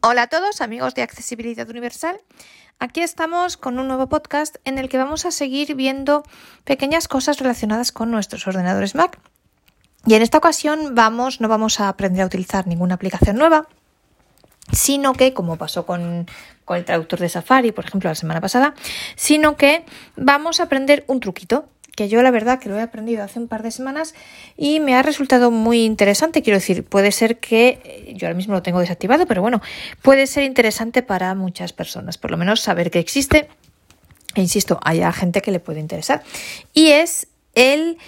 Hola a todos, amigos de Accesibilidad Universal. Aquí estamos con un nuevo podcast en el que vamos a seguir viendo pequeñas cosas relacionadas con nuestros ordenadores Mac. Y en esta ocasión vamos, no vamos a aprender a utilizar ninguna aplicación nueva, sino que, como pasó con, con el traductor de Safari, por ejemplo, la semana pasada, sino que vamos a aprender un truquito que yo la verdad que lo he aprendido hace un par de semanas y me ha resultado muy interesante. Quiero decir, puede ser que eh, yo ahora mismo lo tengo desactivado, pero bueno, puede ser interesante para muchas personas, por lo menos saber que existe. E insisto, hay gente que le puede interesar. Y es el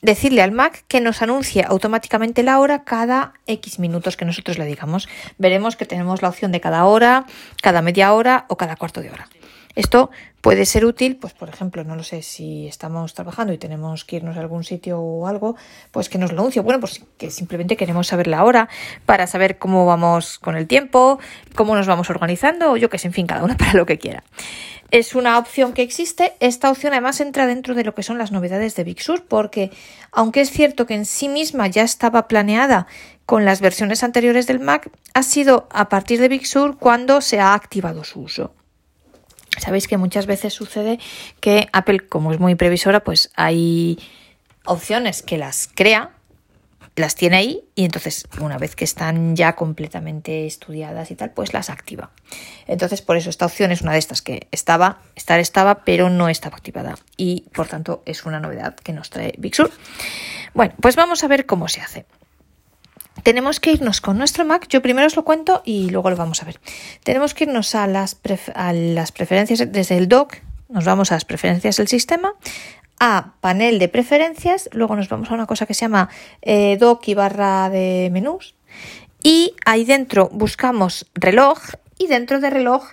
decirle al Mac que nos anuncie automáticamente la hora cada X minutos que nosotros le digamos. Veremos que tenemos la opción de cada hora, cada media hora o cada cuarto de hora. Esto puede ser útil, pues por ejemplo, no lo sé, si estamos trabajando y tenemos que irnos a algún sitio o algo, pues que nos lo anuncie. Bueno, pues que simplemente queremos saber la hora para saber cómo vamos con el tiempo, cómo nos vamos organizando, o yo que sé, en fin, cada una para lo que quiera. Es una opción que existe. Esta opción además entra dentro de lo que son las novedades de Big Sur, porque aunque es cierto que en sí misma ya estaba planeada con las versiones anteriores del Mac, ha sido a partir de Big Sur cuando se ha activado su uso. Sabéis que muchas veces sucede que Apple, como es muy previsora, pues hay opciones que las crea, las tiene ahí y entonces una vez que están ya completamente estudiadas y tal, pues las activa. Entonces por eso esta opción es una de estas que estaba, estar estaba, pero no estaba activada y por tanto es una novedad que nos trae Big Sur. Bueno, pues vamos a ver cómo se hace tenemos que irnos con nuestro Mac. Yo primero os lo cuento y luego lo vamos a ver. Tenemos que irnos a las, preferencias desde el dock. Nos vamos a las preferencias del sistema, a panel de preferencias, luego nos vamos a una cosa que se llama eh, dock y barra de menús y ahí dentro buscamos reloj y dentro de reloj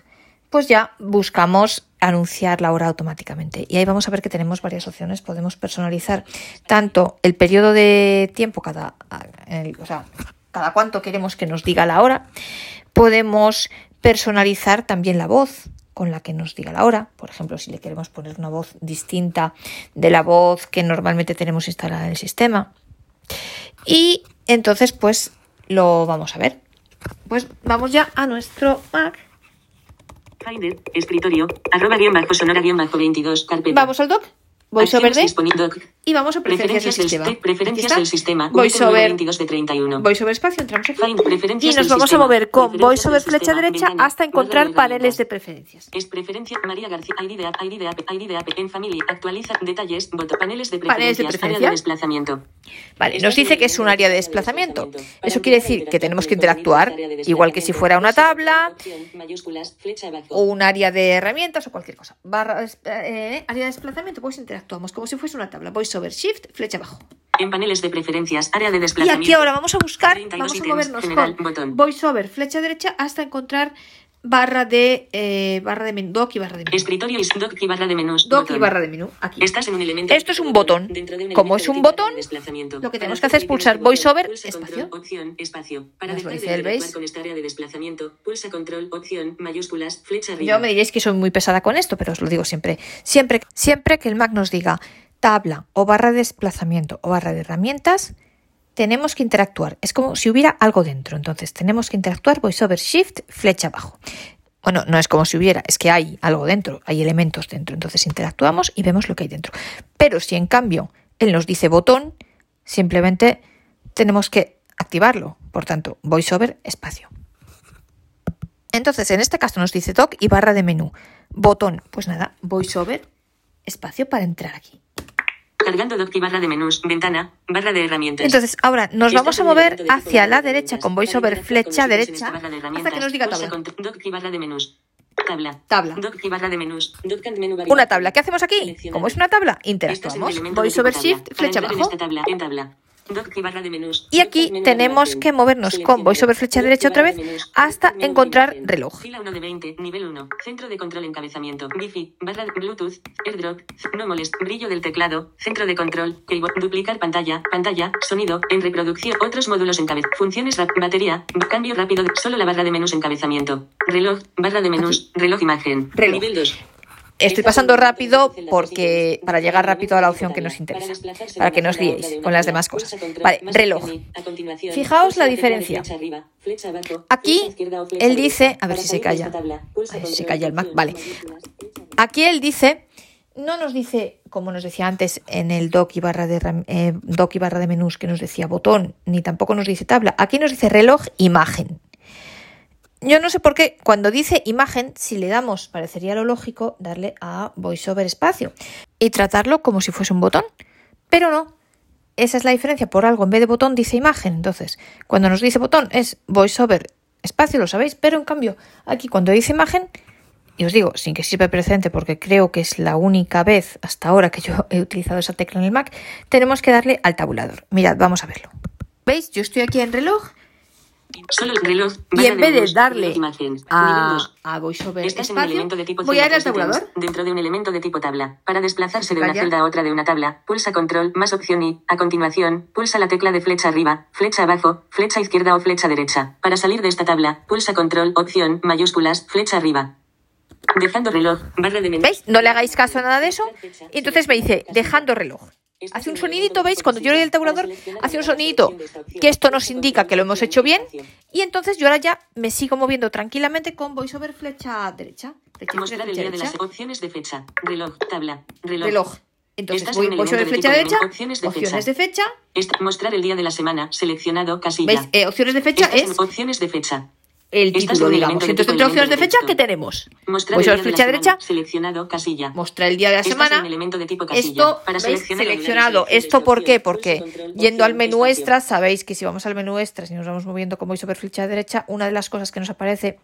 pues ya buscamos anunciar la hora automáticamente. Y ahí vamos a ver que tenemos varias opciones. Podemos personalizar tanto el periodo de tiempo, cada, o sea, cada cuánto queremos que nos diga la hora. Podemos personalizar también la voz con la que nos diga la hora. Por ejemplo, si le queremos poner una voz distinta de la voz que normalmente tenemos instalada en el sistema. Y entonces, pues lo vamos a ver. Pues vamos ya a nuestro Mac Finder, escritorio, arroba guion bajo sonora guion bajo 22, carpeta. Vamos al doc. VoiceOver. Y vamos a preferencias, del sistema. preferencias del sistema. VoiceOver. 22 de 31. VoiceOver espacio, entramos aquí. y nos vamos a mover con VoiceOver flecha derecha hasta encontrar paneles de preferencias. Es preferencia María García, ID de ID de ID de en familia, actualiza, detalles, voto, paneles de preferencias, área de desplazamiento. Vale, nos dice que es un área de desplazamiento. Eso quiere decir que tenemos que interactuar, igual que si fuera una tabla, o un área de herramientas o cualquier cosa. Barra, eh, área de desplazamiento, pues interactuar actuamos como si fuese una tabla. Voiceover Shift, flecha abajo. En paneles de preferencias, área de desplazamiento. Y aquí ahora vamos a buscar, vamos a movernos con VoiceOver, flecha derecha, hasta encontrar barra de eh, barra de menú, doc y barra de menú. Escritorio y doc y barra de menús. Doc y barra de menú. Aquí. Estás en un elemento. Esto es un botón. Como es un botón, lo que tenemos que hacer es pulsar VoiceOver espacio. opción, espacio. Para dejar de con esta área de desplazamiento, pulsa control, opción, mayúsculas, flecha arriba. Yo me diréis que soy muy pesada con esto, pero os lo digo siempre. Siempre, siempre que el Mac nos diga tabla o barra de desplazamiento o barra de herramientas, tenemos que interactuar. Es como si hubiera algo dentro. Entonces tenemos que interactuar VoiceOver Shift, flecha abajo. Bueno, no es como si hubiera, es que hay algo dentro, hay elementos dentro. Entonces interactuamos y vemos lo que hay dentro. Pero si en cambio él nos dice botón, simplemente tenemos que activarlo. Por tanto, VoiceOver espacio. Entonces, en este caso nos dice doc y barra de menú. Botón, pues nada, VoiceOver espacio para entrar aquí. Cargando doc y barra de menús, ventana, barra de herramientas. Entonces, ahora nos vamos a mover hacia la derecha con VoiceOver flecha derecha hasta que nos diga tabla. barra de menús. Tabla. Tabla. barra de menús. Una tabla. ¿Qué hacemos aquí? Como es una tabla, interactuamos. VoiceOver Shift, flecha abajo. Y aquí tenemos que movernos con VoiceOver flecha derecha otra vez hasta encontrar reloj. Fila 1 de 20, nivel 1, centro de control encabezamiento, Wi-Fi, barra Bluetooth, AirDrop, no molest, brillo del teclado, centro de control, keyboard, duplicar pantalla, pantalla, sonido, en reproducción, otros módulos encabezamiento, funciones, batería, cambio rápido, solo la barra de menús encabezamiento, reloj, barra de menús, reloj imagen, reloj. nivel 2. Estoy pasando rápido porque para llegar rápido a la opción que nos interesa, para que no os liéis con las demás cosas. Vale, reloj. Fijaos la diferencia. Aquí él dice, a ver si se calla, a ver si se calla el Mac, vale. Aquí él dice, no nos dice, como nos decía antes en el doc y barra de, eh, doc y barra de menús que nos decía botón, ni tampoco nos dice tabla. Aquí nos dice reloj, imagen. Yo no sé por qué, cuando dice imagen, si le damos, parecería lo lógico darle a VoiceOver espacio y tratarlo como si fuese un botón. Pero no. Esa es la diferencia. Por algo, en vez de botón, dice imagen. Entonces, cuando nos dice botón es VoiceOver espacio, lo sabéis. Pero en cambio, aquí cuando dice imagen, y os digo, sin que sirva precedente, porque creo que es la única vez hasta ahora que yo he utilizado esa tecla en el Mac, tenemos que darle al tabulador. Mirad, vamos a verlo. ¿Veis? Yo estoy aquí en reloj Solo el reloj. Y en vez de darle a, a VoiceOver este espacio, es un elemento de tipo voy a ir al tabulador. Dentro de un elemento de tipo tabla. Para desplazarse de una celda a otra de una tabla, pulsa control más opción y, a continuación, pulsa la tecla de flecha arriba, flecha abajo, flecha izquierda o flecha derecha. Para salir de esta tabla, pulsa control, opción, mayúsculas, flecha arriba. Dejando reloj, barra de menú. ¿Veis? No le hagáis caso a nada de eso. Y entonces me dice, dejando reloj. Hace un sonidito, ¿veis? Cuando yo le doy el tabulador, hace un sonidito que esto nos indica que lo hemos hecho bien. Y entonces yo ahora ya me sigo moviendo tranquilamente con VoiceOver flecha derecha. Flecha Mostrar el derecha, día de las opciones de fecha. Reloj, tabla, reloj. reloj. Entonces Estás voy en VoiceOver flecha de derecha, opciones de opciones fecha. de fecha. Esta- mostrar el día de la semana, seleccionado, casilla. ¿Veis? Eh, opciones de fecha es opciones de fecha. El título, digamos. entonces de opciones de fecha. ¿qué tenemos? Mostrar VoiceOver el día de la derecha, seleccionado, casilla. mostrar el día de la semana. en elemento de tipo casilla. Esto, Para Seleccionado. ¿Esto por qué? Porque yendo al menú extra, sabéis que si vamos al menú extra, si nos vamos moviendo como sobre flecha derecha, una de las cosas que nos aparece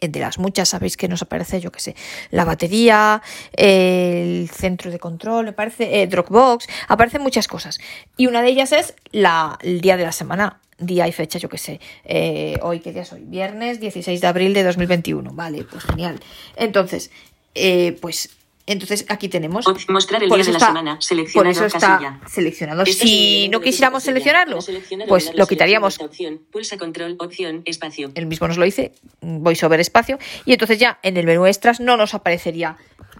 eh, de las muchas, sabéis que nos aparece, yo qué sé, la batería, el centro de control, me parece, eh, Dropbox, aparecen muchas cosas. Y una de ellas es la, el día de la semana, día y fecha, yo qué sé. Eh, hoy, ¿qué día es hoy? Viernes 16 de abril de 2021. Vale, pues genial. Entonces, eh, pues, entonces aquí tenemos. Mostrar el Por día de la está- semana, Por eso está casilla. seleccionado. El Si no quisiéramos seleccionarlo, pues lo quitaríamos opción, Pulsa control, opción, espacio. él mismo nos lo dice, voiceover espacio, y entonces ya en el menú extras no nos aparecería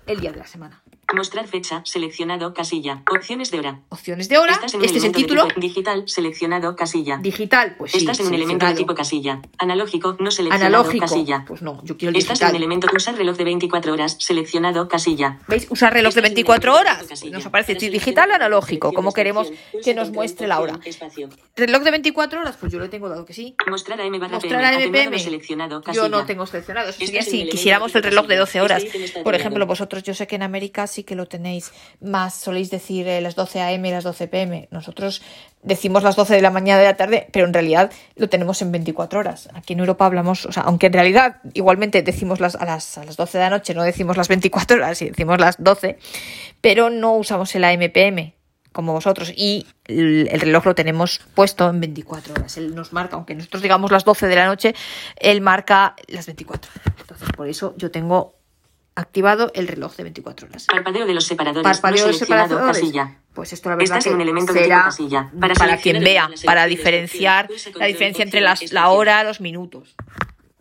el día de la semana. Mostrar fecha, seleccionado, casilla. Opciones de hora. Opciones de hora, Estás en un este es el de título. tipo digital, seleccionado, casilla. Digital, pues sí. Estás en un elemento de tipo casilla. Analógico, no seleccionado, Analógico, casilla. pues no, yo quiero el Estás en un elemento usar reloj de 24 horas, seleccionado, casilla. ¿Veis? Usar reloj de Estás un 24 elemento de horas. nos aparece digital analógico, como queremos que nos muestre la hora. Reloj de 24 horas, pues yo lo tengo dado que sí. Mostrar AM barra Mostrar a seleccionado, Yo casilla. no tengo seleccionado. Eso sería si quisiéramos de el reloj de casilla. 12 horas. Por ejemplo, vosotros yo sé que en América sí que lo tenéis más, soléis decir eh, las 12 AM y las 12 PM. Nosotros decimos las 12 de la mañana de la tarde, pero en realidad lo tenemos en 24 horas. Aquí en Europa hablamos, o sea, aunque en realidad igualmente decimos las, a, las, a las 12 de la noche, no decimos las 24 horas, y decimos las 12, pero no usamos el AMPM como vosotros y el, el reloj lo tenemos puesto en 24 horas. Él nos marca, aunque nosotros digamos las 12 de la noche, él marca las 24. Entonces, por eso yo tengo activado el reloj de 24 horas. Parpadeo de los separadores. Parpadeo no de separadores. casilla. Pues esto la verdad Estás en un que elemento será casilla. Para para, quien vea, para diferenciar la diferencia entre las, la espacio. hora, los minutos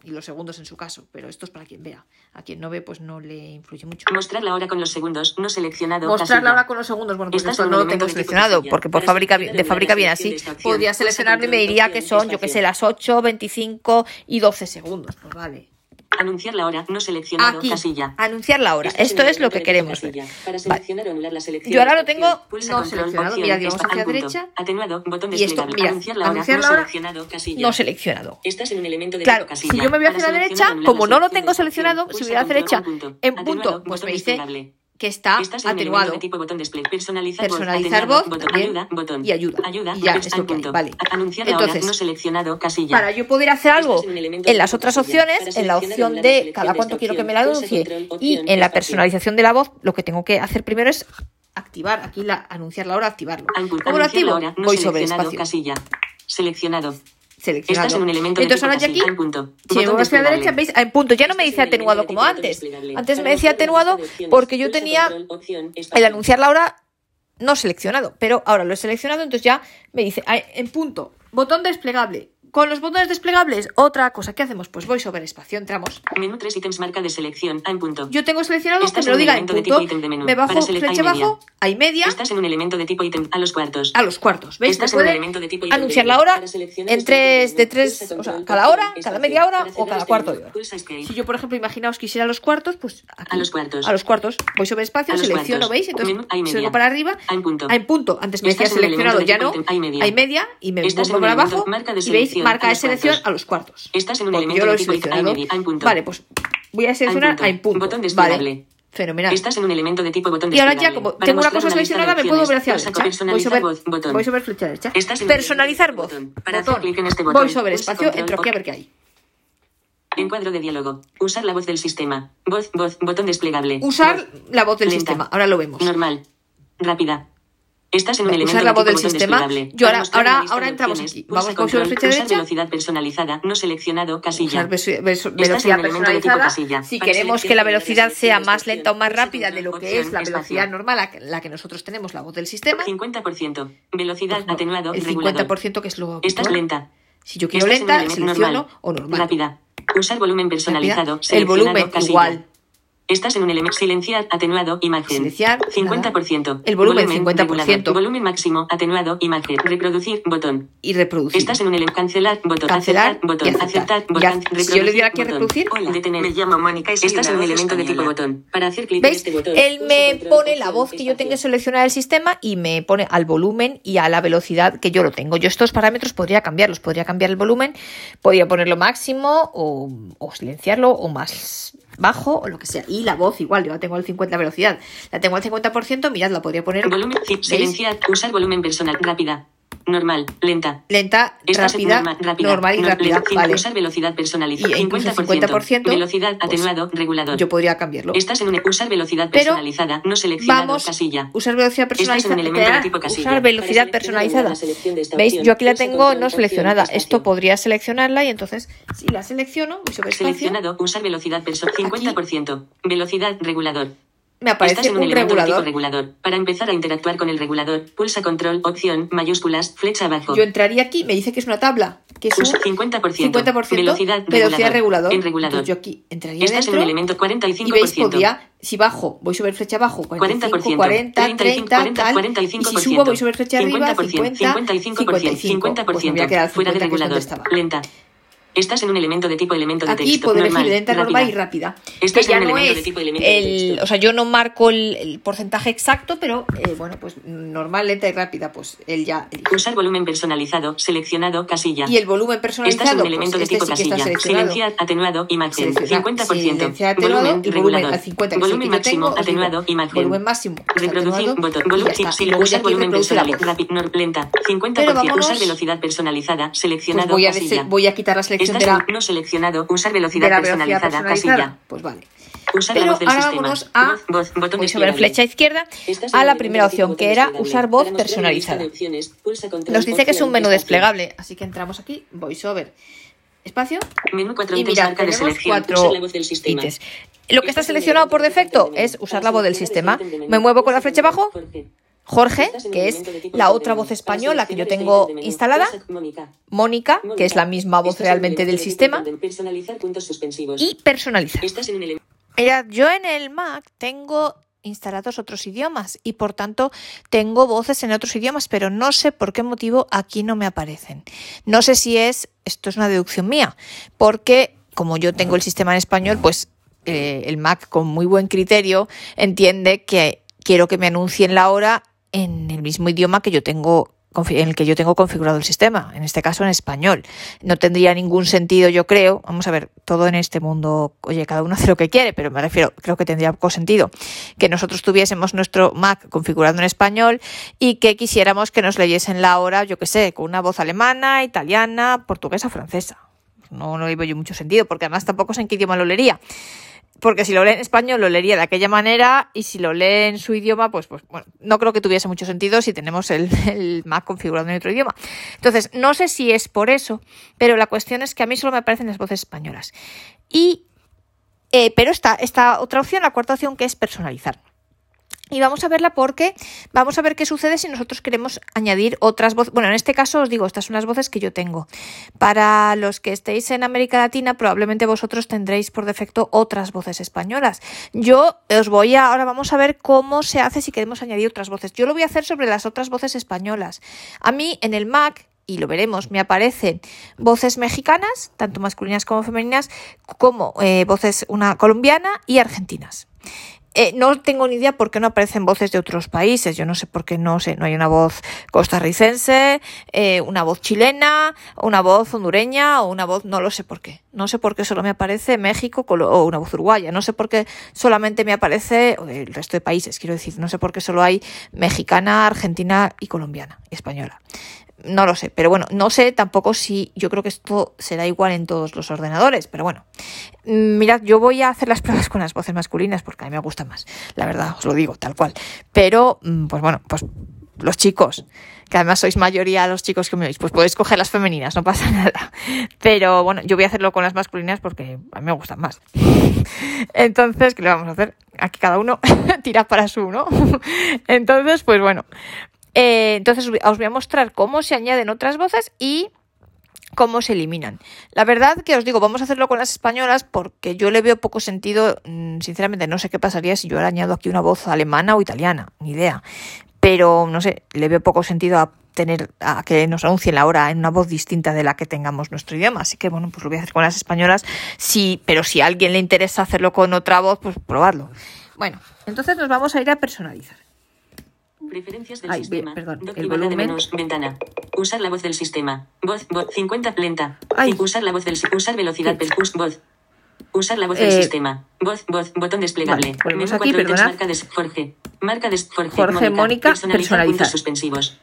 y los segundos en su caso. Pero esto es para quien vea. A quien no ve, pues no le influye mucho. Mostrar la hora con los segundos, no seleccionado. Mostrar casilla. la hora con los segundos, bueno, pues esto no lo tengo seleccionado, casilla. porque por fábrica, de fábrica viene así. Podría seleccionarlo y me diría que son, yo que sé, las 8, 25 y 12 segundos. Pues vale. Anunciar la hora, no seleccionado, Aquí, casilla. anunciar la hora. Esto es lo que queremos ver. Para Vale. seleccionar o anular la selección Yo ahora lo tengo pulsa no seleccionado. Mira, espa- hacia punto. derecha. Atenuado, botón Y esto, mira, anunciar la hora, anunciar no la hora, seleccionado, casilla. No seleccionado. Estás en un elemento de Claro, casilla. si yo me voy hacia la derecha, como la no lo tengo seleccionado, si voy a la derecha, en punto, pues me dice. Que está Estás en atenuado. elemento de tipo botón display. Personalizar, Personalizar voz. botón, ayuda, botón. y ayuda. Ayuda, Y ya, al es lo que hay, vale. Anunciar Entonces, hora, no seleccionado, casilla. Para yo poder hacer algo en las otras opciones, en la opción de cada cuánto quiero que me la anuncie y en la personalización de la voz, lo que tengo que hacer primero es activar aquí la anunciar la hora, activarlo. ¿Cómo lo activo? Voy sobre espacio. casilla. Seleccionado. Seleccionado. Estás en un elemento de Entonces ahora ya casilla. aquí, En punto. si me voy hacia la derecha, veis, en punto, ya no me dice atenuado como antes. Antes me decía atenuado porque yo tenía el anunciar la hora no seleccionado, pero ahora lo he seleccionado, entonces ya me dice en punto, botón desplegable. Con los botones desplegables, otra cosa. ¿Qué hacemos? Pues voy sobre espacio, entramos. Menú 3 ítems marca de selección. A en punto. Yo tengo seleccionado Estás que me lo en diga en punto. de menú. Me bajo flecha abajo, hay media, Estás en un elemento de tipo ítem a los cuartos. a los cuartos. ¿Veis? Estás en un elemento de tipo anunciar la hora en este tres, de tres, o sea, cada hora, cada media hora o cada este cuarto menú, de hora. Si yo, por ejemplo, imaginaos quisiera los cuartos, pues aquí. A los cuartos. A los cuartos. Voy sobre espacio, A selecciono. ¿veis? Entonces, vengo para arriba, Hay punto. hay punto. Antes me decía en seleccionado, ya no. hay media. Hay media y me en un para abajo y veis, marca a de selección cuartos. a los cuartos. Estás en un Porque elemento yo lo de he seleccionado. Vale, pues voy a seleccionar punto. hay punto. Botón desplegable. Vale, fenomenal. Estás en un elemento de tipo botón Y ahora ya, como tengo una cosa seleccionada, me puedo ver hacia derecha. Voy sobre, personalizar voz, botón. voy sobre flecha derecha. Estás en un Personalizar voz. botón. Para hacer Botón. clic en este botón, Voy sobre espacio, entro aquí a ver qué hay. Encuadro de diálogo. Usar la voz del sistema. Voz, voz, botón desplegable. Usar Voz. la voz del Lenta. sistema. Ahora lo vemos. Normal. Rápida. Estás en un Vale, elemento usar la voz del sistema. Yo ahora- ahora- ahora entramos aquí. Vamos con control, flecha derecha. velocidad personalizada, no seleccionado, casilla. Usar velocidad personalizada. Si queremos que la velocidad sea más lenta o más rápida de lo que es la velocidad normal, la que, nosotros tenemos, la voz del sistema, 50%. Velocidad atenuado, el regulador. 50% que es lo Estás lenta. Si yo quiero lenta, selecciono o normal. Rápida. Usar volumen personalizado. El volumen igual. Estás en un elemento silenciar, atenuado, imagen. Silenciar, 50%. El volumen, 50%. regulador. Volumen máximo, atenuado, imagen. Reproducir, botón. Y reproducir. Estás en un elemento cancelar, botón. Cancelar aceptar, botón. aceptar. Botón. haz- si yo le Reproducir, diera aquí a botón. reproducir, Hola, detener. Me llamo Mónica y Estás en un elemento de tipo botón. Para hacer clic en ¿Veis? este botón. Él me pone la voz que yo tenga seleccionada el sistema y me pone al volumen y a la velocidad que yo lo tengo. Yo estos parámetros podría cambiarlos. Podría cambiar el volumen, podría ponerlo máximo o, o silenciarlo o más bajo o lo que sea. Y la voz igual, yo la tengo al 50 velocidad. La tengo al 50%, mirad, la podría poner Volumen, silenciar, usar volumen personal, rápida. Normal, lenta. lenta, Estás en rápida, norma- rápida, normal y no- rápida. Vale. Usar velocidad personalizada. Y incluso 50%. 50%, Velocidad pues, atenuado, regulador. Yo podría cambiarlo. Estás en un usar velocidad Pero personalizada, no seleccionado, Vamos, casilla. usar velocidad en personalizada. elemento de crear- tipo casilla. usar velocidad personalizada. ¿Veis? Yo aquí la tengo no seleccionada. Esto podría seleccionarla y entonces, si la selecciono, voy sobre Seleccionado, usar velocidad personal, 50%. Velocidad regulador. Me Estás aparece en un, un regulador. regulador. Para empezar a interactuar con el regulador, pulsa control, opción, mayúsculas, flecha abajo. Yo entraría aquí, me dice que es una tabla, que es un Usa 50%. 50% Velocidad velocidad regulador. En regulador. Entonces yo aquí entraría Estás en dentro elemento 45%. y veis, si bajo, voy sobre flecha abajo, 45, 40%, 40, 35, 30, 40, tal, 45%, y si subo voy sobre flecha arriba, 50%, 50, 55%, 55, pues me voy a quedar al 50, fuera de regulador, estaba. lenta. Estás en un elemento de tipo elemento de Aquí texto. puedo normal, elegir lenta, normal y rápida. Estás que ya en un no elemento de es tipo elemento de el, texto. o sea, yo no marco el, el porcentaje exacto, pero eh, bueno, pues normal, lenta y rápida, pues él ya elige. Usar volumen personalizado, seleccionado, casilla. Y el volumen Estás en personalizado, un elemento pues de este tipo sí casilla. Silenciar, atenuado, imagen. Seleccionar, 50%. silenciar, atenuado volumen, y volumen regulador. al 50, que volumen yo máximo, tengo, atenuado, imagen. volumen máximo, Reproducir, botón. Volumen, sí, ya usar volumen personalizado. Rápido, lenta. 50%. Pero vámonos- usar velocidad personalizada, Pues seleccionado, voy a, voy a quitar la selección Estás de la, seleccionado, usar de velocidad la velocidad personalizada. Pues vale. Usar la Pero voz del ahora vámonos a Voz, voy sobre flecha izquierda a la primera de opción que era usar voz personalizada. de Nos dice que es un menú desplegable, así que entramos aquí, voiceover, espacio Menú 4 y de tenemos selección. cuatro ítems. Lo que está seleccionado por de defecto de es usar la voz del sistema. de Me muevo con la flecha abajo, Jorge. Que es la otra voz española que yo tengo instalada, Mónica. Que es la misma voz realmente del sistema, y personalizar. Yo en el Mac tengo instalados otros idiomas y por tanto tengo voces en otros idiomas, pero no sé por qué motivo aquí no me aparecen. No sé si es, esto es una deducción mía, porque como yo tengo el sistema en español, pues eh, el Mac con muy buen criterio entiende que quiero que me anuncien la hora en el mismo idioma que yo tengo en el que yo tengo configurado el sistema, en este caso en español. No tendría ningún sentido, yo creo, vamos a ver, todo en este mundo, oye, cada uno hace lo que quiere, pero me refiero, creo que tendría poco sentido que nosotros tuviésemos nuestro Mac configurado en español y que quisiéramos que nos leyesen la hora, yo qué sé, con una voz alemana, italiana, portuguesa, francesa. No, no le veo yo mucho sentido, porque además tampoco sé en qué idioma lo leería. Porque si lo lee en español lo leería de aquella manera y si lo lee en su idioma, pues, pues bueno, no creo que tuviese mucho sentido si tenemos el, el Mac configurado en otro idioma. Entonces, no sé si es por eso, pero la cuestión es que a mí solo me aparecen las voces españolas. Y, eh, pero esta, esta otra opción, la cuarta opción, que es personalizar. Y vamos a verla porque vamos a ver qué sucede si nosotros queremos añadir otras voces. Bueno, en este caso os digo, estas son las voces que yo tengo. Para los que estéis en América Latina, probablemente vosotros tendréis por defecto otras voces españolas. Yo os voy a, ahora vamos a ver cómo se hace si queremos añadir otras voces. Yo lo voy a hacer sobre las otras voces españolas. A mí en el Mac y lo veremos, me aparecen voces mexicanas, tanto masculinas como femeninas, como eh, voces una colombiana y argentinas. Eh, no tengo ni idea por qué no aparecen voces de otros países. Yo no sé por qué no sé, no hay una voz costarricense, eh, una voz chilena, una voz hondureña o una voz, no lo sé por qué. No sé por qué solo me aparece México o una voz uruguaya. No sé por qué solamente me aparece el resto de países, quiero decir. No sé por qué solo hay mexicana, argentina y colombiana española. No lo sé, pero bueno, no sé tampoco si yo creo que esto será igual en todos los ordenadores, pero bueno. Mm, mirad, yo voy a hacer las pruebas con las voces masculinas porque a mí me gusta más, la verdad, os lo digo tal cual. Pero, mm, pues bueno, pues los chicos, que además sois mayoría los chicos que me veis, pues podéis coger las femeninas, no pasa nada. Pero bueno, yo voy a hacerlo con las masculinas porque a mí me gustan más. Entonces, ¿qué le vamos a hacer? Aquí cada uno tira para su, ¿no? Entonces, pues bueno, eh, entonces os voy a mostrar cómo se añaden otras voces y cómo se eliminan. La verdad que os digo, vamos a hacerlo con las españolas porque yo le veo poco sentido, mm, sinceramente no sé qué pasaría si yo le añado aquí una voz alemana o italiana, ni idea. Pero no sé, le veo poco sentido a tener a que nos anuncien la hora en una voz distinta de la que tengamos nuestro idioma. Así que bueno, pues lo voy a hacer con las españolas. Sí, pero si a alguien le interesa hacerlo con otra voz, pues probadlo. Bueno, entonces nos vamos a ir a personalizar. Preferencias del sistema. el volumen. ventana. Usar la voz del sistema. Voz, voz 50 lenta. Usar la voz del usar velocidad sí. voz. Usar la voz del eh, sistema. Voz, voz, botón desplegable. Vale, aquí, perdona. Marca de Jorge. Marca de Jorge, Jorge Mónica, personalizar. suspensivos.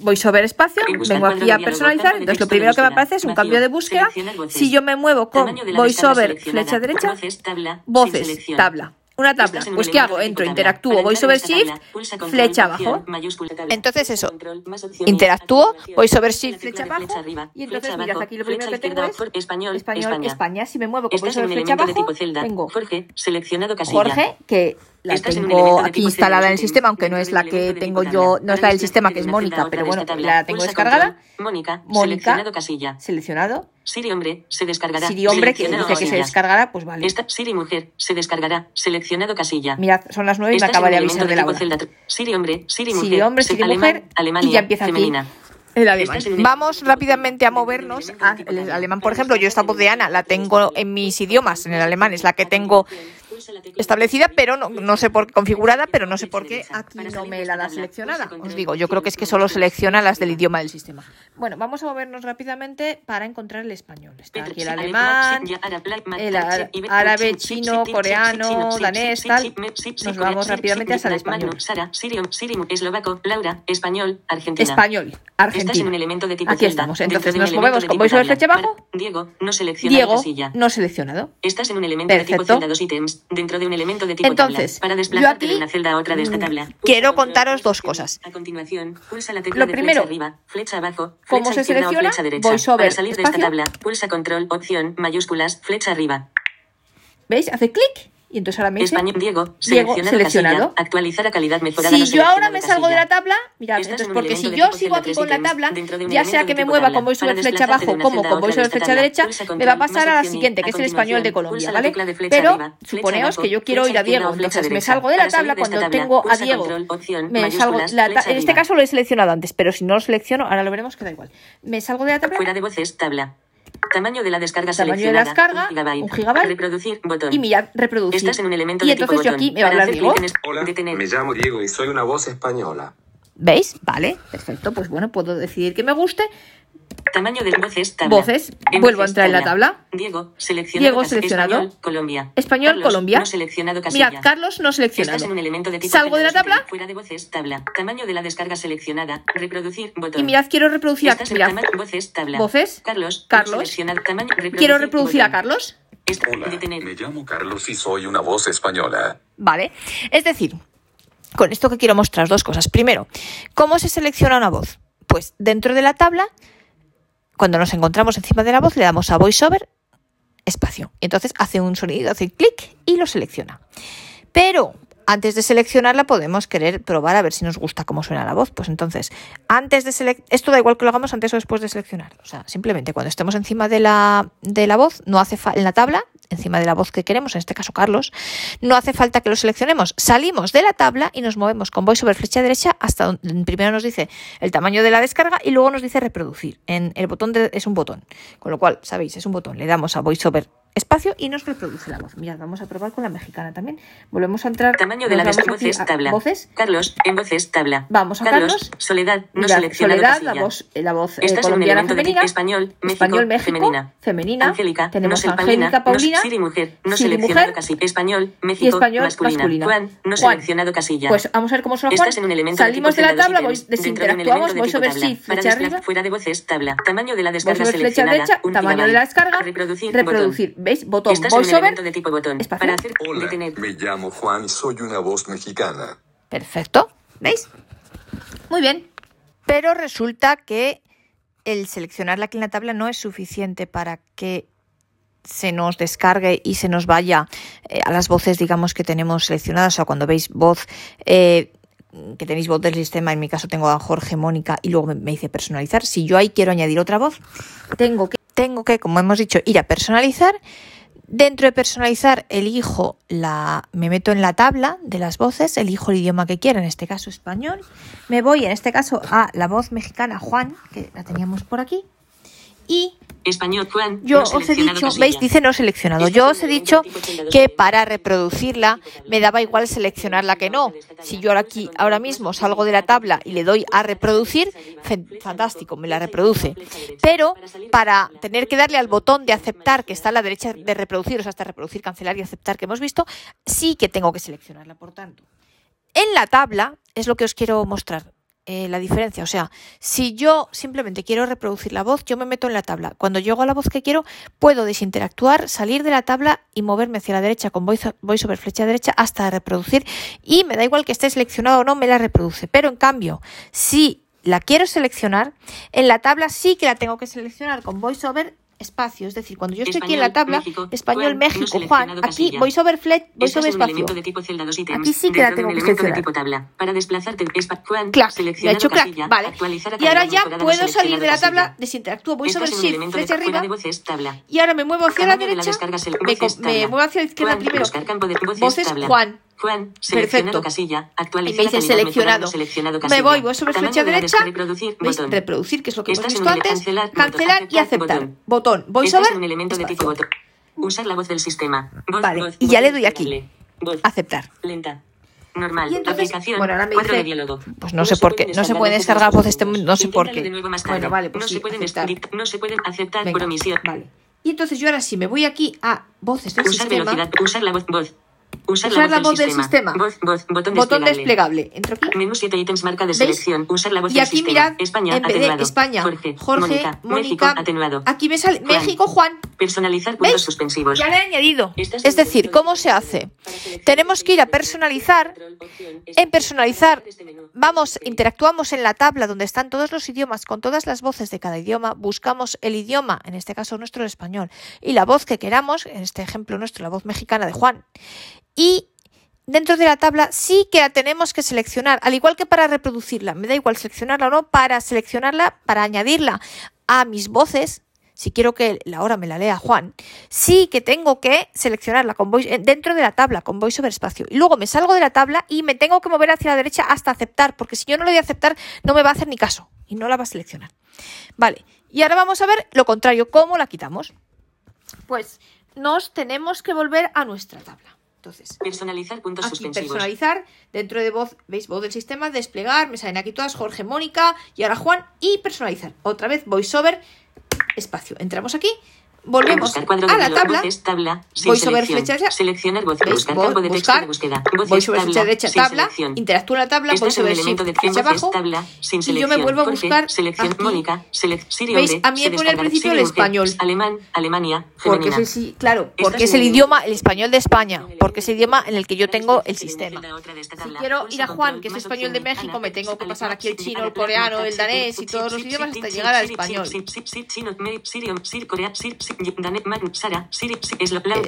Voy sobre espacio, vengo aquí a personalizar, entonces lo primero que me aparece es un cambio de búsqueda. Si yo me muevo con voiceover, flecha derecha, voces, tabla una tabla. Pues ¿qué hago? Entro, interactúo, voy sobre Shift, flecha abajo. Entonces eso, interactúo, voy sobre Shift, flecha abajo. Y entonces mirad aquí lo primero que tengo es español, España. Si me muevo con voy sobre flecha abajo, tengo Jorge, que la tengo aquí instalada en el sistema, aunque no es la que tengo yo, no es la del sistema que es Mónica, pero bueno, la tengo descargada. Mónica, seleccionado casilla. Seleccionado. Siri hombre, se descargará. Siri hombre, que dice que se descargará, pues vale. Esta, Siri mujer, se descargará. Seleccionado casilla. Mirad, son las nueve y me acaba de avisar de la hora. Siri hombre, Siri mujer, Siri hombre, Siri mujer, Alemania, y ya empieza femenina. aquí. El alemán. Vamos rápidamente a movernos al alemán. Por ejemplo, yo esta voz de Ana la tengo en mis idiomas, en el alemán es la que tengo establecida, pero no, no, sé por qué configurada, pero no sé por qué aquí no me la da seleccionada. Os digo, yo creo que es que solo selecciona las del idioma del sistema. Bueno, vamos a movernos rápidamente para encontrar el español. Está aquí el alemán, el árabe, chino, coreano, danés, tal. Nos vamos rápidamente hasta el español. eslovaco, Laura, español, argentino. Español, argentino. Aquí estamos. Entonces nos movemos con voy flecha abajo. Diego, no seleccionado. Diego, no seleccionado. Estás en un elemento de tipo celda dos ítems dentro de un elemento de tipo Entonces, tabla. Para desplazarte de una celda a otra de esta mm, tabla. Quiero contaros dos cosas. A continuación, pulsa la tecla Lo primero, de flecha arriba, flecha abajo, ¿cómo flecha se selecciona? flecha derecha. Para salir espacio. de esta tabla, pulsa control, opción, mayúsculas, flecha arriba. ¿Veis? Hace clic y entonces ahora me dice Español, Diego, Diego seleccionado. Casilla, actualizar a calidad mejorada. Si no yo ahora me salgo de la tabla, mirad, entonces porque si yo sigo aquí con la tabla, ya sea que me mueva con voy sobre Para flecha abajo como con esta flecha derecha, me va a pasar a la siguiente, que es el español de Colombia, ¿vale? Pero suponeos que yo quiero ir a Diego, entonces me salgo de la tabla cuando tengo a Diego. Me salgo, la en este caso lo he seleccionado antes, pero si no lo selecciono, ahora lo veremos que da igual. Me salgo de la tabla Fuera de voces, tabla. Tamaño de la descarga Tamaño de la seleccionada. descarga, un gigabyte. un gigabyte. Reproducir, botón. y mirad, reproducir. Estás en un elemento y de tipo entonces yo botón. aquí me va a hablar es- Hola, detener. me llamo Diego y soy una voz española. ¿Veis? Vale, perfecto. Pues bueno, puedo decidir que me guste. Tamaño de voces, tabla. Voces. Vuelvo a entrar en la tabla. Diego, seleccionado. Diego, seleccionado. Español, Colombia. Español, Carlos, Colombia. No seleccionado casilla. Mirad, Carlos no seleccionado. Estás en un elemento de tipo Salgo de la tabla. Fuera de voces, tabla. Tamaño de la descarga seleccionada. Reproducir, botón. y mirad, quiero reproducir a Estás en mirad, voces, tabla. Voces. Carlos. Carlos. tamaño, Quiero reproducir a. Carlos. Hola, detener. me llamo Carlos y soy una voz española. Vale. Es decir, con esto que quiero mostrar dos cosas. Primero, ¿cómo se selecciona una voz? Pues dentro de la tabla, cuando nos encontramos encima de la voz, le damos a VoiceOver espacio. Entonces hace un sonido, hace clic y lo selecciona. Pero antes de seleccionarla podemos querer probar a ver si nos gusta cómo suena la voz. Pues entonces, antes de seleccionar, esto da igual que lo hagamos antes o después de seleccionar. O sea, simplemente cuando estemos encima de la, de la voz, no hace en la tabla, encima de la voz que queremos, en este caso Carlos, no hace falta que lo seleccionemos. Salimos de la tabla y nos movemos con voiceover flecha derecha hasta donde primero nos dice el tamaño de la descarga y luego nos dice reproducir. En el botón de, es un botón, con lo cual, sabéis, es un botón. Le damos a voiceover espacio y nos reproduce la voz. Mirad, vamos a probar con la mexicana también. Volvemos a entrar. Tamaño de la aquí voces, tabla. Voces. Carlos, en voces, tabla. Vamos a Carlos, Carlos. Soledad, no Mirad, seleccionado Soledad, casilla. la voz, eh, la voz eh, un colombiana de femenina. tipo español, México, español, México, femenina. femenina. Angélica, Tenemos no Angélica, Paulina, no Siri mujer, no Siri, seleccionado mujer. casilla. Español, y México, español masculina. masculina. Juan, no Juan. seleccionado casilla. Pues vamos a ver cómo suena Juan. Estás en un elemento Salimos de, de la tabla, ítems, de desinteractuamos, de voy sobre sí, flecha arriba. Fuera de voces, tabla. Tamaño de la descarga seleccionada. tamaño de la descarga, Reproducir. ¿Veis? Botón. Estás en un Voiceover, de tipo botón. espacio. Para hacer, Hola, detener. me llamo Juan y soy una voz mexicana. Perfecto. ¿Veis? Muy bien. Pero resulta que el seleccionarla aquí en la tabla no es suficiente para que se nos descargue y se nos vaya eh, a las voces, digamos, que tenemos seleccionadas. O sea, cuando veis voz, eh, que tenéis voz del sistema, en mi caso tengo a Jorge, Mónica, y luego me, me dice personalizar. Si yo ahí quiero añadir otra voz, tengo que, tengo que, como hemos dicho, ir a personalizar. Dentro de personalizar, elijo la. Me meto en la tabla de las voces, elijo el idioma que quiera, en este caso español. Me voy, en este caso, a la voz mexicana Juan, que la teníamos por aquí. Y Español, Juan. yo no os he dicho, casilla. veis, dice no seleccionado. Yo os he dicho que para reproducirla me daba igual seleccionarla que no. Si yo ahora aquí, ahora mismo salgo de la tabla y le doy a reproducir, fantástico, me la reproduce. Pero para tener que darle al botón de aceptar que está a la derecha de reproducir, o sea, hasta reproducir, cancelar y aceptar que hemos visto, sí que tengo que seleccionarla, por tanto. En la tabla es lo que os quiero mostrar. Eh, la diferencia, o sea, si yo simplemente quiero reproducir la voz, yo me meto en la tabla. Cuando llego a la voz que quiero, puedo desinteractuar, salir de la tabla y moverme hacia la derecha con voice, voiceover flecha derecha hasta reproducir y me da igual que esté seleccionado o no, me la reproduce. Pero en cambio, si la quiero seleccionar, en la tabla sí que la tengo que seleccionar con voiceover espacio, es decir, cuando yo estoy aquí en la tabla, México, español Juan, no México, Juan, aquí voiceover flecha, Estás voiceover espacio. de tipo celda, dos ítems. Aquí sí que la tengo un que elemento de seleccionar. tipo tabla. Para desplazarte, espa- Juan, Clac, le he seleccionado hecho clac, casilla. vale. Y ahora ya puedo salir de la tabla, casilla. desinteractúo, voy sobre Estás en un shift, flecha arriba de voces, tabla. y ahora me muevo hacia la Tamaño de la derecha, me, me muevo hacia la izquierda Juan, primero, voces. Juan, Juan, seleccionado Perfecto. casilla, me dice seleccionado. Me voy, voy sobre Tamaño flecha de derecha, reproducir, ¿veis? botón. reproducir, que es lo que hemos Estás visto ele- antes, cancelar, botón, y aceptar, botón. Botón, Estás voiceover, en un elemento de tipo botón. Usar la voz del sistema. Voz, Vale, voz, y ya voz le doy aquí. Voz, aceptar. lenta. Normal. Y entonces, aplicación. bueno, ahora me cuadro dice- de diálogo. pues no sé por qué, no se pueden descargar voces, este- no sé por qué. de nuevo más Bueno, vale, pues no sí, se pueden aceptar. no se pueden aceptar Venga, por omisión. Vale. Y entonces yo ahora sí me voy aquí a voces del Usar sistema, velocidad. Usar la voz. Voz. Usar, Usar la voz del sistema. Voz, voz, botón, botón desplegable. desplegable. Entro aquí. Menú 7 ítems marca de ¿Veis? selección. Usar la voz Y del aquí sistema. mirad, España, en vez de atenuado. España, Jorge, Jorge, Mónica, México, atenuado. aquí me sale Juan. México, Juan. Personalizar puntos ¿Veis? suspensivos. Ya le he añadido. Es decir, ¿cómo se hace? Tenemos que ir a personalizar. En personalizar, vamos, interactuamos en la tabla donde están todos los idiomas con todas las voces de cada idioma, buscamos el idioma, en este caso nuestro español, y la voz que queramos, en este ejemplo nuestro, la voz mexicana de Juan. Y dentro de la tabla sí que la tenemos que seleccionar, al igual que para reproducirla, me da igual seleccionarla o no, para seleccionarla, para añadirla a mis voces, si quiero que la hora me la lea Juan, sí que tengo que seleccionarla con voice, eh, dentro de la tabla con voiceover espacio. Y luego me salgo de la tabla y me tengo que mover hacia la derecha hasta aceptar, porque si yo no le doy a aceptar no me va a hacer ni caso y no la va a seleccionar. Vale, y ahora vamos a ver lo contrario, ¿cómo la quitamos? Pues nos tenemos que volver a nuestra tabla. Entonces, Personalizar puntos aquí suspensivos. personalizar, dentro de voz, veis voz del sistema, desplegar, me salen aquí todas, Jorge, Mónica y ahora Juan, y personalizar. Otra vez, voiceover, espacio. Entramos aquí, volvemos a la tabla, tabla, voiceover selección. flecha derecha. Seleccionar voz. Buscar campo de texto de búsqueda. Voiceover tabla, flecha derecha, tabla, interactúo en la tabla, el elemento shift, voces, abajo, y yo me vuelvo a buscar Selección. Mónica, ¿Veis? A mí me pone al principio el español. Alemán, Alemania, Porque es el, sí- claro, porque es el idioma, el español de España, porque es el idioma en el que yo tengo el sistema. Si Si quiero ir a Juan, que es español de México, me tengo que pasar aquí el chino, el coreano, el danés y todos los idiomas hasta llegar al español.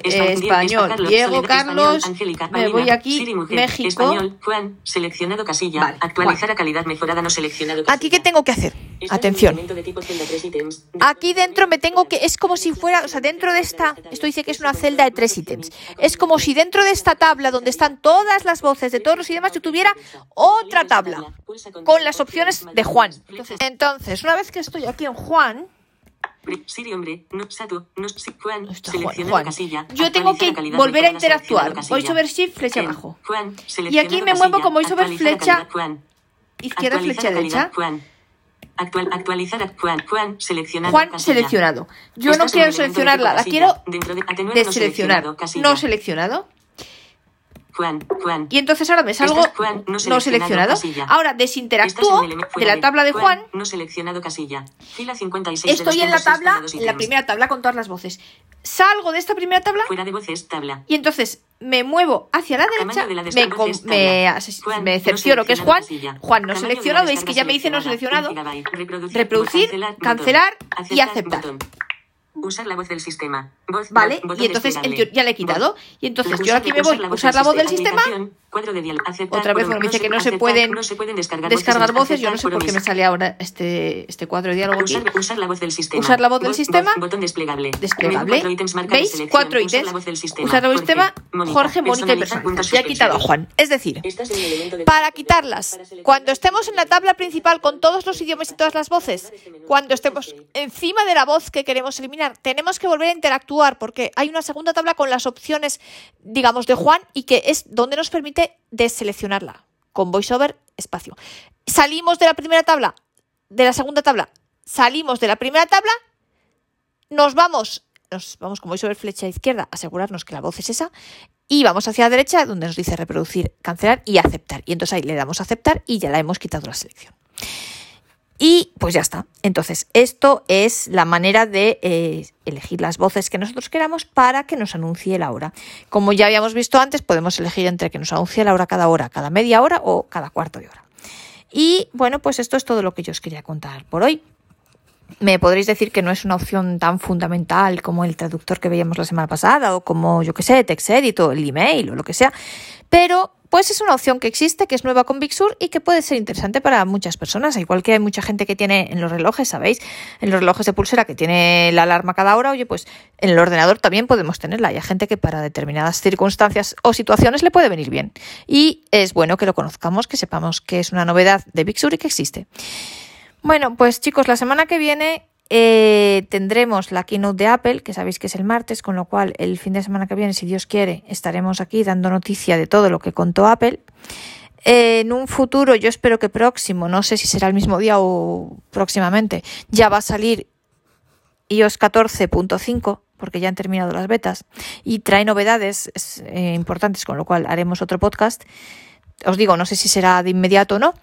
Eh, Die- español, Diego, Carlos, me voy aquí, México. Español, Juan, seleccionado casilla, Vale, actualizar Juan. a calidad mejorada no seleccionado casilla. Aquí, ¿qué tengo que hacer? Atención. Aquí dentro me tengo que, es como si fuera, o sea, dentro de esta, esto dice que es una celda de tres ítems. Es como si dentro de esta tabla donde están todas las voces de todos los idiomas yo tuviera otra tabla con las opciones de Juan. Entonces, una vez que estoy aquí en Juan, Siri, hombre, no, no, Juan, Juan, casilla. Yo tengo que volver a interactuar. seleccionado casilla. Voice over shift, flecha abajo. Juan, Y aquí me muevo casilla, con voice over actualizar a flecha izquierda, flecha derecha. Juan. Actual, actualizar Juan, Juan, seleccionado. Juan casilla. seleccionado. Yo no Estás quiero seleccionarla, la quiero deseleccionar. No seleccionado. Juan, Juan. Y entonces ahora me salgo Juan, no no seleccionado. Ahora desinteractúo de la tabla de Juan. No seleccionado casilla. Fila 56 de Estoy en la 206 tabla, en la primera tabla con todas las voces. Salgo de esta primera tabla Fuera de voces, tabla. y entonces me muevo hacia la derecha, Tamaño de la me, voces, me, Juan, me no cercioro que es Juan. casilla. Juan no seleccionado, veis que ya me dice no seleccionado. Reproducir, Reproducir, cancelar, y aceptar. botón. Usar la voz del sistema. Voz, Vale, voz, y entonces el tío ya le he quitado. Y entonces yo aquí me voy a usar la voz del sistema. Cuadro de diálogo. Aceptar, Otra vez me dice que no se pueden no se pueden descargar, descargar voces. Yo no sé por qué me sale ahora este, este cuadro de diálogo aquí. Usar, la voz del sistema. Usar la voz del sistema. botón desplegable. ¿Veis? Cuatro Usar ítems. Usar la voz del sistema. Jorge, Mónica y. Ya he quitado a. Juan. Es decir, para quitarlas, cuando estemos en la tabla principal con todos los idiomas y todas las voces, cuando estemos encima de la voz que queremos eliminar, tenemos que volver a interactuar porque hay una segunda tabla con las opciones, digamos, de Juan y que es donde nos permite deseleccionarla con voiceover espacio. Salimos de la primera tabla, de la segunda tabla, salimos de la primera tabla, nos vamos, nos vamos con voiceover flecha izquierda, asegurarnos que la voz es esa y vamos hacia la derecha donde nos dice reproducir, cancelar y aceptar. Y entonces ahí le damos a aceptar y ya la hemos quitado la selección. Y pues ya está. Entonces, esto es la manera de eh, elegir las voces que nosotros queramos para que nos anuncie la hora. Como ya habíamos visto antes, podemos elegir entre que nos anuncie la hora cada hora, cada media hora o cada cuarto de hora. Y bueno, pues esto es todo lo que yo os quería contar por hoy. Me podréis decir que no es una opción tan fundamental como el traductor que veíamos la semana pasada o como, yo que sé, TextEdit o el email o lo que sea, pero pues es una opción que existe, que es nueva con Big y que puede ser interesante para muchas personas. Igual que hay mucha gente que tiene en los relojes, ¿sabéis? En los relojes de pulsera que tiene la alarma cada hora, oye, pues en el ordenador también podemos tenerla. Hay gente que para determinadas circunstancias o situaciones le puede venir bien. Y es bueno que lo conozcamos, que sepamos que es una novedad de Big y que existe. Bueno, pues chicos, la semana que viene eh, tendremos la keynote de Apple, que sabéis que es el martes, con lo cual el fin de semana que viene, si Dios quiere, estaremos aquí dando noticia de todo lo que contó Apple. Eh, en un futuro, yo espero que próximo, no sé si será el mismo día o próximamente, ya va a salir iOS 14.5 porque ya han terminado las betas y trae novedades eh, importantes, con lo cual haremos otro podcast. Os digo, no sé si será de inmediato o no.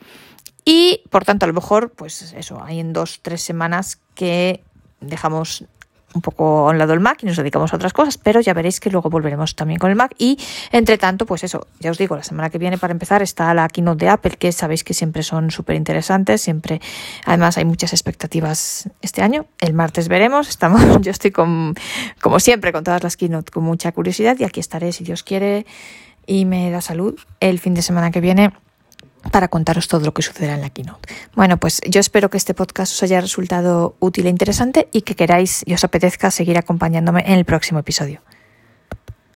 Y por tanto, a lo mejor, pues eso, hay en dos, tres semanas que dejamos un poco a un lado el Mac y nos dedicamos a otras cosas, pero ya veréis que luego volveremos también con el Mac. Y entre tanto, pues eso, ya os digo, la semana que viene para empezar está la keynote de Apple, que sabéis que siempre son súper interesantes, siempre, además hay muchas expectativas este año. El martes veremos, estamos, yo estoy con, como siempre, con todas las keynote con mucha curiosidad y aquí estaré, si Dios quiere y me da salud, el fin de semana que viene para contaros todo lo que sucederá en la keynote. Bueno, pues yo espero que este podcast os haya resultado útil e interesante y que queráis y os apetezca seguir acompañándome en el próximo episodio.